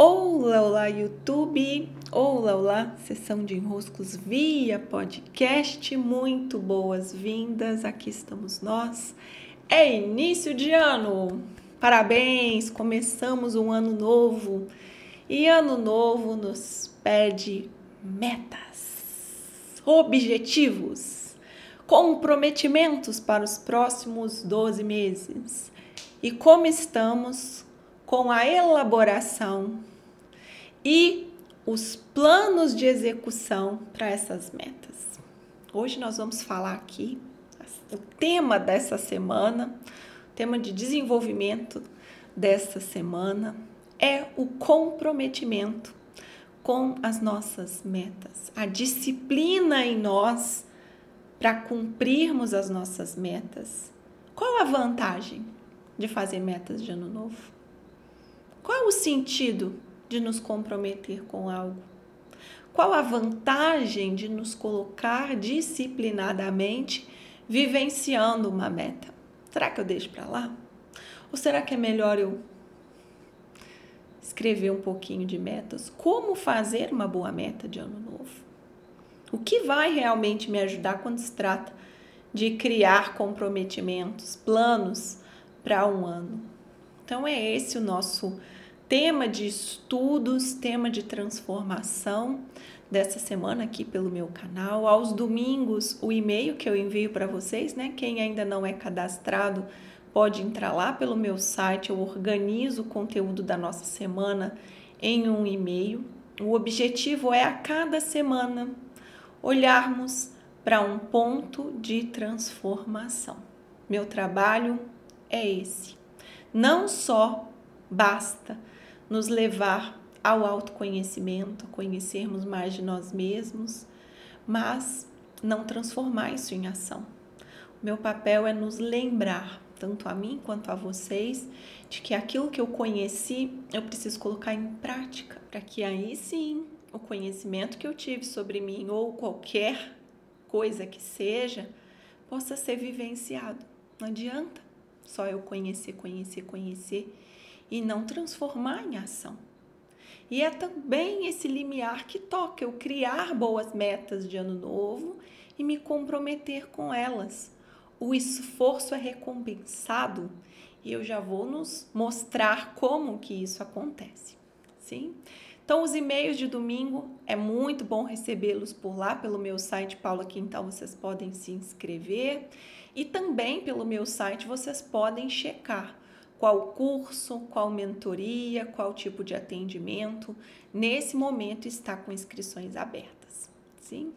Olá, olá, YouTube! Olá, olá, sessão de enroscos via podcast. Muito boas-vindas, aqui estamos nós. É início de ano! Parabéns! Começamos um ano novo e ano novo nos pede metas, objetivos, comprometimentos para os próximos 12 meses. E como estamos com a elaboração e os planos de execução para essas metas. Hoje nós vamos falar aqui o tema dessa semana, o tema de desenvolvimento dessa semana é o comprometimento com as nossas metas, a disciplina em nós para cumprirmos as nossas metas. Qual a vantagem de fazer metas de ano novo? Qual o sentido de nos comprometer com algo? Qual a vantagem de nos colocar disciplinadamente vivenciando uma meta? Será que eu deixo para lá? Ou será que é melhor eu escrever um pouquinho de metas? Como fazer uma boa meta de ano novo? O que vai realmente me ajudar quando se trata de criar comprometimentos, planos para um ano? Então é esse o nosso tema de estudos, tema de transformação dessa semana aqui pelo meu canal. Aos domingos, o e-mail que eu envio para vocês, né? Quem ainda não é cadastrado, pode entrar lá pelo meu site. Eu organizo o conteúdo da nossa semana em um e-mail. O objetivo é a cada semana olharmos para um ponto de transformação. Meu trabalho é esse. Não só basta nos levar ao autoconhecimento, a conhecermos mais de nós mesmos, mas não transformar isso em ação. O meu papel é nos lembrar, tanto a mim quanto a vocês, de que aquilo que eu conheci eu preciso colocar em prática, para que aí sim o conhecimento que eu tive sobre mim ou qualquer coisa que seja possa ser vivenciado. Não adianta só eu conhecer, conhecer, conhecer e não transformar em ação. E é também esse limiar que toca eu criar boas metas de ano novo e me comprometer com elas. O esforço é recompensado e eu já vou nos mostrar como que isso acontece. Sim? Então, os e-mails de domingo é muito bom recebê-los por lá, pelo meu site Paula Quintal, vocês podem se inscrever. E também pelo meu site vocês podem checar qual curso, qual mentoria, qual tipo de atendimento. Nesse momento está com inscrições abertas, sim?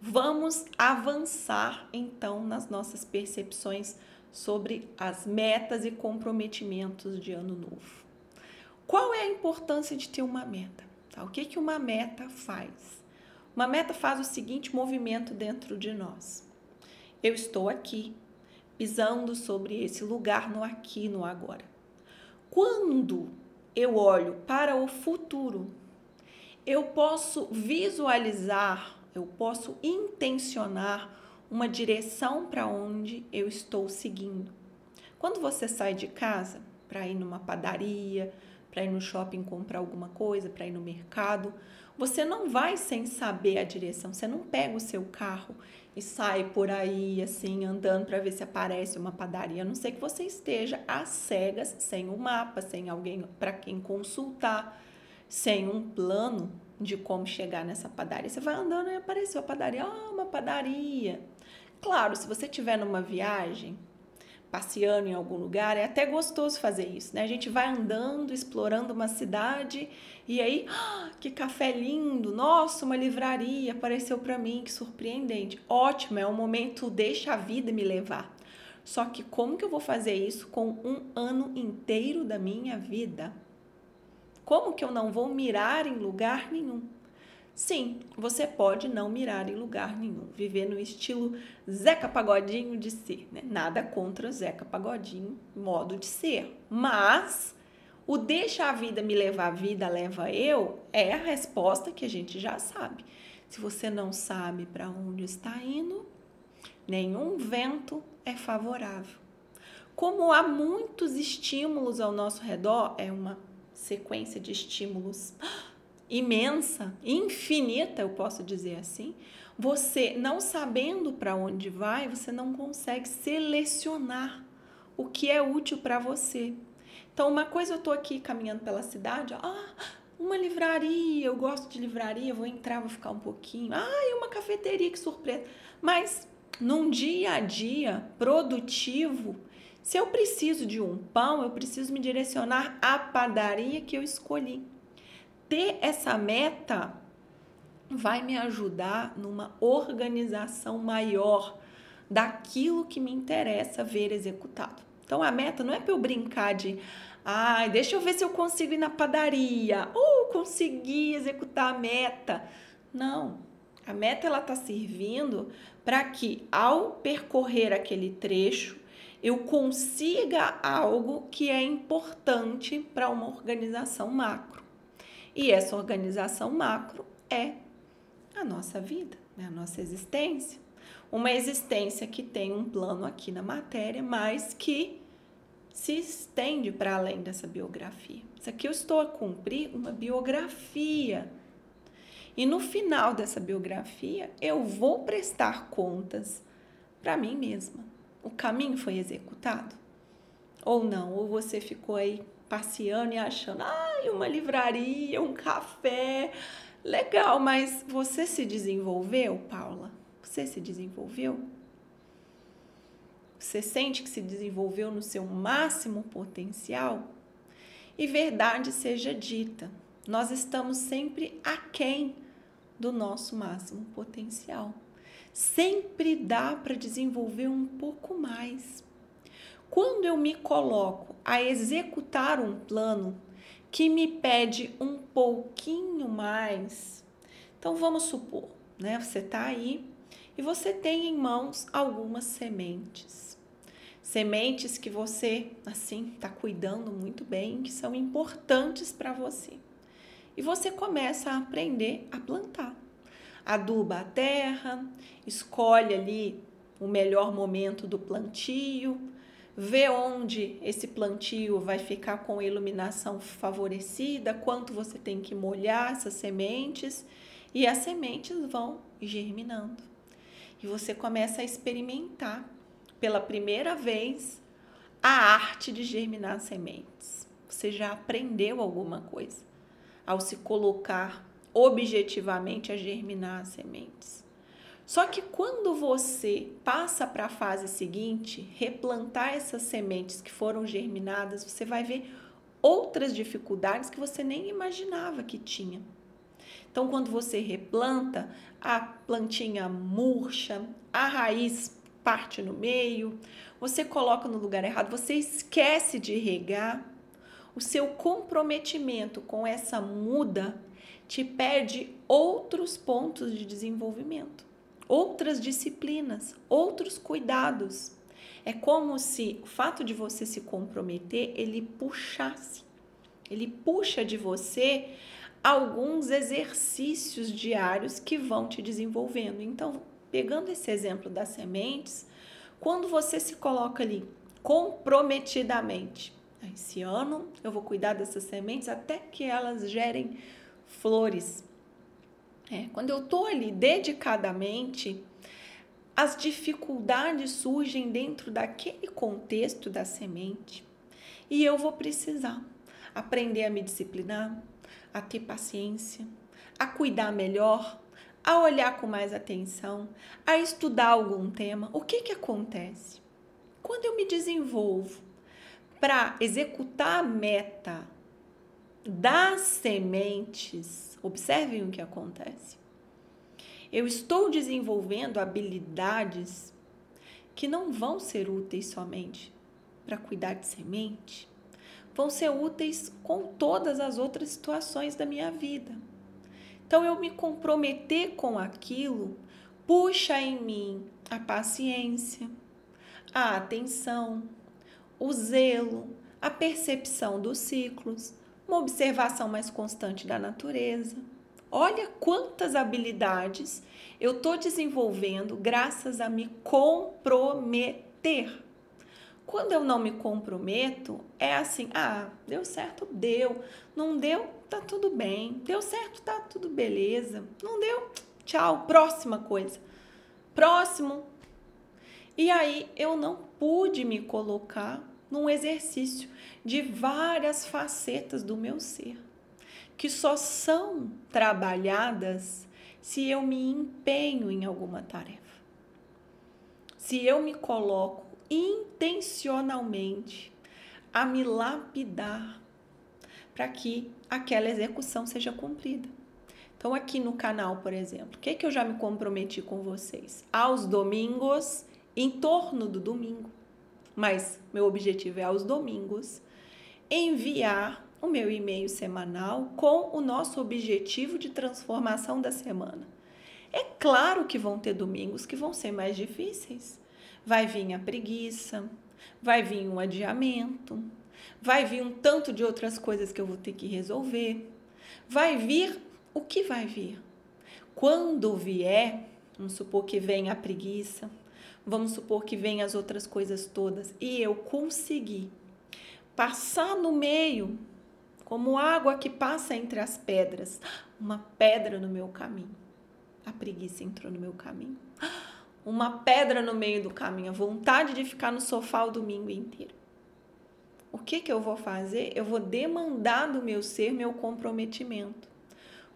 Vamos avançar então nas nossas percepções sobre as metas e comprometimentos de ano novo. Qual é a importância de ter uma meta? Tá? O que, que uma meta faz? Uma meta faz o seguinte movimento dentro de nós. Eu estou aqui, pisando sobre esse lugar no aqui, no agora. Quando eu olho para o futuro, eu posso visualizar, eu posso intencionar uma direção para onde eu estou seguindo. Quando você sai de casa para ir numa padaria, para ir no shopping comprar alguma coisa, para ir no mercado, você não vai sem saber a direção, você não pega o seu carro e sai por aí assim andando para ver se aparece uma padaria, a não ser que você esteja às cegas, sem o um mapa, sem alguém para quem consultar, sem um plano de como chegar nessa padaria. Você vai andando e apareceu a padaria, ah, uma padaria. Claro, se você estiver numa viagem, passeando em algum lugar, é até gostoso fazer isso, né? A gente vai andando, explorando uma cidade e aí, ah, que café lindo! Nossa, uma livraria apareceu para mim, que surpreendente. Ótimo, é um momento deixa a vida me levar. Só que como que eu vou fazer isso com um ano inteiro da minha vida? Como que eu não vou mirar em lugar nenhum? Sim, você pode não mirar em lugar nenhum, viver no estilo Zeca Pagodinho de ser, né? Nada contra Zeca Pagodinho, modo de ser. Mas o deixa a vida me levar, a vida leva eu, é a resposta que a gente já sabe. Se você não sabe para onde está indo, nenhum vento é favorável. Como há muitos estímulos ao nosso redor, é uma sequência de estímulos imensa, infinita, eu posso dizer assim, você não sabendo para onde vai, você não consegue selecionar o que é útil para você. Então, uma coisa eu tô aqui caminhando pela cidade, ah, uma livraria, eu gosto de livraria, vou entrar, vou ficar um pouquinho. Ah, uma cafeteria, que surpresa. Mas num dia a dia produtivo, se eu preciso de um pão, eu preciso me direcionar à padaria que eu escolhi. Ter essa meta vai me ajudar numa organização maior daquilo que me interessa ver executado. Então a meta não é para eu brincar de, ai, ah, deixa eu ver se eu consigo ir na padaria ou conseguir executar a meta. Não. A meta ela está servindo para que ao percorrer aquele trecho eu consiga algo que é importante para uma organização macro. E essa organização macro é a nossa vida, né? a nossa existência. Uma existência que tem um plano aqui na matéria, mas que se estende para além dessa biografia. Isso aqui eu estou a cumprir uma biografia. E no final dessa biografia, eu vou prestar contas para mim mesma. O caminho foi executado? Ou não? Ou você ficou aí passeando e achando, ai, uma livraria, um café, legal, mas você se desenvolveu, Paula? Você se desenvolveu? Você sente que se desenvolveu no seu máximo potencial? E verdade seja dita, nós estamos sempre aquém do nosso máximo potencial. Sempre dá para desenvolver um pouco mais. Quando eu me coloco a executar um plano que me pede um pouquinho mais, então vamos supor, né? Você está aí e você tem em mãos algumas sementes. Sementes que você, assim, está cuidando muito bem, que são importantes para você. E você começa a aprender a plantar. Aduba a terra, escolhe ali o melhor momento do plantio, vê onde esse plantio vai ficar com iluminação favorecida, quanto você tem que molhar essas sementes e as sementes vão germinando. E você começa a experimentar pela primeira vez a arte de germinar sementes. Você já aprendeu alguma coisa ao se colocar objetivamente a germinar as sementes. Só que quando você passa para a fase seguinte, replantar essas sementes que foram germinadas, você vai ver outras dificuldades que você nem imaginava que tinha. Então, quando você replanta, a plantinha murcha, a raiz parte no meio, você coloca no lugar errado, você esquece de regar. O seu comprometimento com essa muda te perde outros pontos de desenvolvimento outras disciplinas, outros cuidados. É como se o fato de você se comprometer, ele puxasse. Ele puxa de você alguns exercícios diários que vão te desenvolvendo. Então, pegando esse exemplo das sementes, quando você se coloca ali comprometidamente, esse ano eu vou cuidar dessas sementes até que elas gerem flores, é, quando eu estou ali dedicadamente, as dificuldades surgem dentro daquele contexto da semente e eu vou precisar aprender a me disciplinar, a ter paciência, a cuidar melhor, a olhar com mais atenção, a estudar algum tema. O que que acontece? Quando eu me desenvolvo para executar a meta das sementes, observem o que acontece. Eu estou desenvolvendo habilidades que não vão ser úteis somente para cuidar de semente, vão ser úteis com todas as outras situações da minha vida. Então, eu me comprometer com aquilo puxa em mim a paciência, a atenção, o zelo, a percepção dos ciclos, uma observação mais constante da natureza. Olha quantas habilidades eu estou desenvolvendo graças a me comprometer. quando eu não me comprometo, é assim: ah, deu certo, deu. Não deu, tá tudo bem. Deu certo, tá tudo beleza. Não deu, tchau, próxima coisa. Próximo. E aí eu não pude me colocar num exercício de várias facetas do meu ser, que só são trabalhadas se eu me empenho em alguma tarefa. Se eu me coloco intencionalmente a me lapidar para que aquela execução seja cumprida. Então, aqui no canal, por exemplo, o que, que eu já me comprometi com vocês? Aos domingos, em torno do domingo, mas meu objetivo é aos domingos, enviar o meu e-mail semanal com o nosso objetivo de transformação da semana. É claro que vão ter domingos que vão ser mais difíceis. Vai vir a preguiça, vai vir um adiamento, vai vir um tanto de outras coisas que eu vou ter que resolver. Vai vir o que vai vir. Quando vier, vamos supor que vem a preguiça, vamos supor que vem as outras coisas todas e eu conseguir passar no meio, como água que passa entre as pedras, uma pedra no meu caminho. A preguiça entrou no meu caminho. Uma pedra no meio do caminho, a vontade de ficar no sofá o domingo inteiro. O que que eu vou fazer? Eu vou demandar do meu ser meu comprometimento.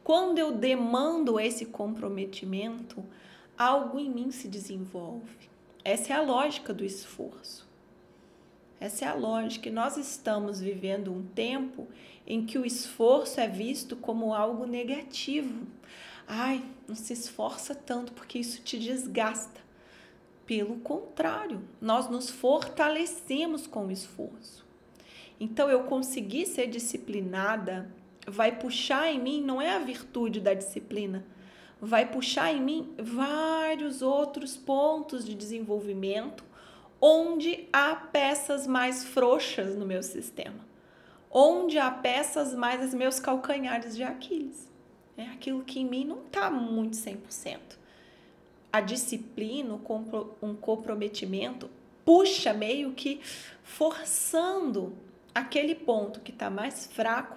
Quando eu demando esse comprometimento, algo em mim se desenvolve. Essa é a lógica do esforço. Essa é a lógica. E nós estamos vivendo um tempo em que o esforço é visto como algo negativo. Ai, não se esforça tanto porque isso te desgasta. Pelo contrário, nós nos fortalecemos com o esforço. Então, eu conseguir ser disciplinada vai puxar em mim, não é a virtude da disciplina, vai puxar em mim vários outros pontos de desenvolvimento onde há peças mais frouxas no meu sistema, onde há peças mais os meus calcanhares de Aquiles. É aquilo que em mim não está muito 100%. A disciplina, um comprometimento, puxa meio que forçando aquele ponto que está mais fraco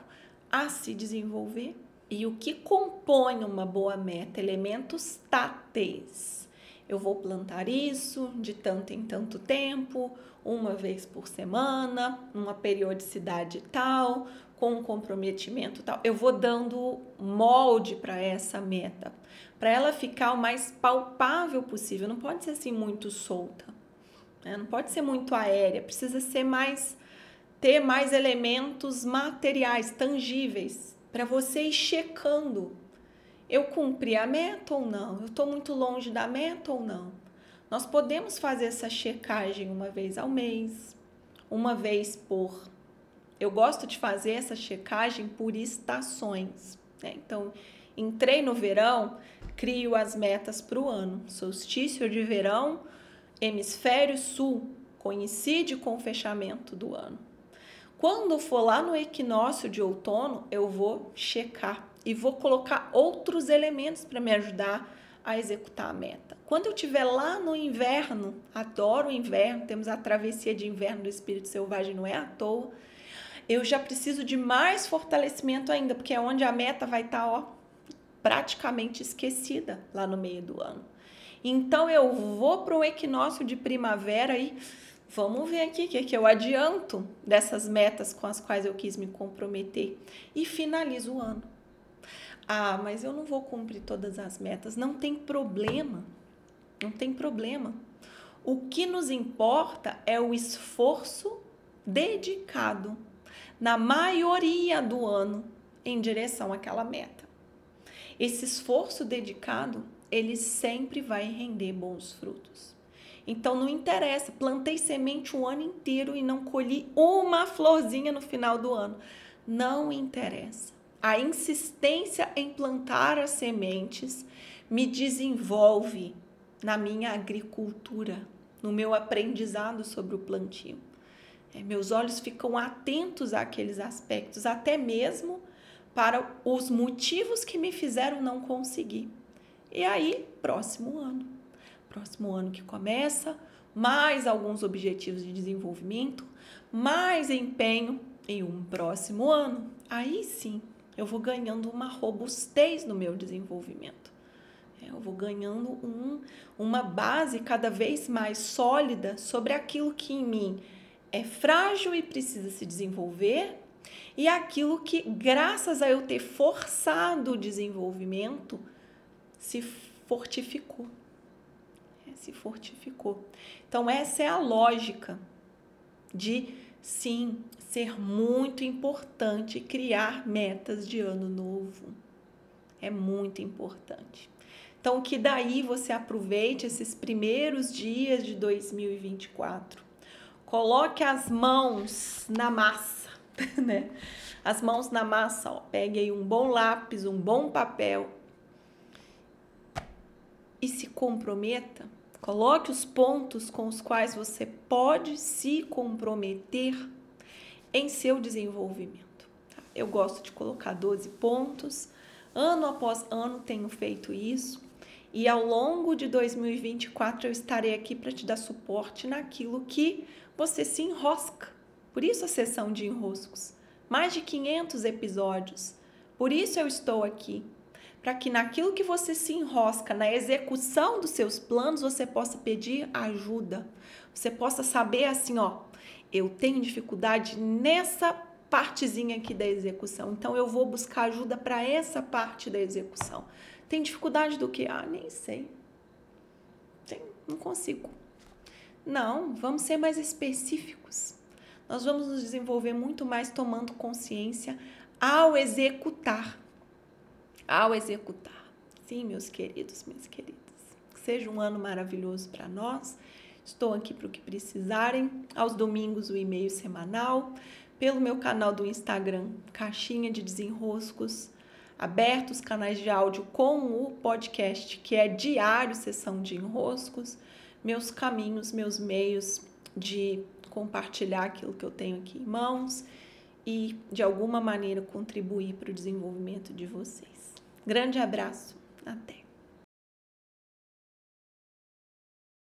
a se desenvolver e o que compõe uma boa meta? Elementos táteis. Eu vou plantar isso de tanto em tanto tempo, uma vez por semana, uma periodicidade tal, com um comprometimento tal. Eu vou dando molde para essa meta, para ela ficar o mais palpável possível. Não pode ser assim muito solta, né? não pode ser muito aérea, precisa ser mais ter mais elementos materiais, tangíveis, para você ir checando. Eu cumpri a meta ou não? Eu estou muito longe da meta ou não? Nós podemos fazer essa checagem uma vez ao mês, uma vez por. Eu gosto de fazer essa checagem por estações. Né? Então, entrei no verão, crio as metas para o ano. Solstício de verão, hemisfério sul, coincide com o fechamento do ano. Quando for lá no equinócio de outono, eu vou checar e vou colocar outros elementos para me ajudar a executar a meta. Quando eu estiver lá no inverno, adoro o inverno, temos a travessia de inverno do espírito selvagem, não é à toa. Eu já preciso de mais fortalecimento ainda, porque é onde a meta vai estar, tá, ó, praticamente esquecida lá no meio do ano. Então eu vou para o equinócio de primavera e Vamos ver aqui o que, que eu adianto dessas metas com as quais eu quis me comprometer e finalizo o ano. Ah, mas eu não vou cumprir todas as metas. Não tem problema. Não tem problema. O que nos importa é o esforço dedicado na maioria do ano em direção àquela meta. Esse esforço dedicado, ele sempre vai render bons frutos. Então não interessa, plantei semente o ano inteiro e não colhi uma florzinha no final do ano. Não interessa. A insistência em plantar as sementes me desenvolve na minha agricultura, no meu aprendizado sobre o plantio. É, meus olhos ficam atentos àqueles aspectos, até mesmo para os motivos que me fizeram não conseguir. E aí, próximo ano próximo ano que começa, mais alguns objetivos de desenvolvimento, mais empenho em um próximo ano, aí sim eu vou ganhando uma robustez no meu desenvolvimento. É, eu vou ganhando um, uma base cada vez mais sólida sobre aquilo que em mim é frágil e precisa se desenvolver e aquilo que, graças a eu ter forçado o desenvolvimento, se fortificou. Se fortificou. Então, essa é a lógica de, sim, ser muito importante criar metas de ano novo. É muito importante. Então, que daí você aproveite esses primeiros dias de 2024. Coloque as mãos na massa, né? As mãos na massa, ó. Pegue aí um bom lápis, um bom papel e se comprometa. Coloque os pontos com os quais você pode se comprometer em seu desenvolvimento. Tá? Eu gosto de colocar 12 pontos. Ano após ano tenho feito isso. E ao longo de 2024 eu estarei aqui para te dar suporte naquilo que você se enrosca. Por isso a sessão de enroscos. Mais de 500 episódios. Por isso eu estou aqui. Para que naquilo que você se enrosca, na execução dos seus planos, você possa pedir ajuda. Você possa saber assim, ó, eu tenho dificuldade nessa partezinha aqui da execução. Então eu vou buscar ajuda para essa parte da execução. Tem dificuldade do que? Ah, nem sei. Tem, não consigo. Não, vamos ser mais específicos. Nós vamos nos desenvolver muito mais tomando consciência ao executar. Ao executar. Sim, meus queridos, minhas queridas. Que seja um ano maravilhoso para nós. Estou aqui para o que precisarem. Aos domingos, o e-mail semanal. Pelo meu canal do Instagram, Caixinha de Desenroscos abertos canais de áudio com o podcast, que é diário sessão de enroscos, meus caminhos, meus meios de compartilhar aquilo que eu tenho aqui em mãos e de alguma maneira contribuir para o desenvolvimento de vocês. Grande abraço, até!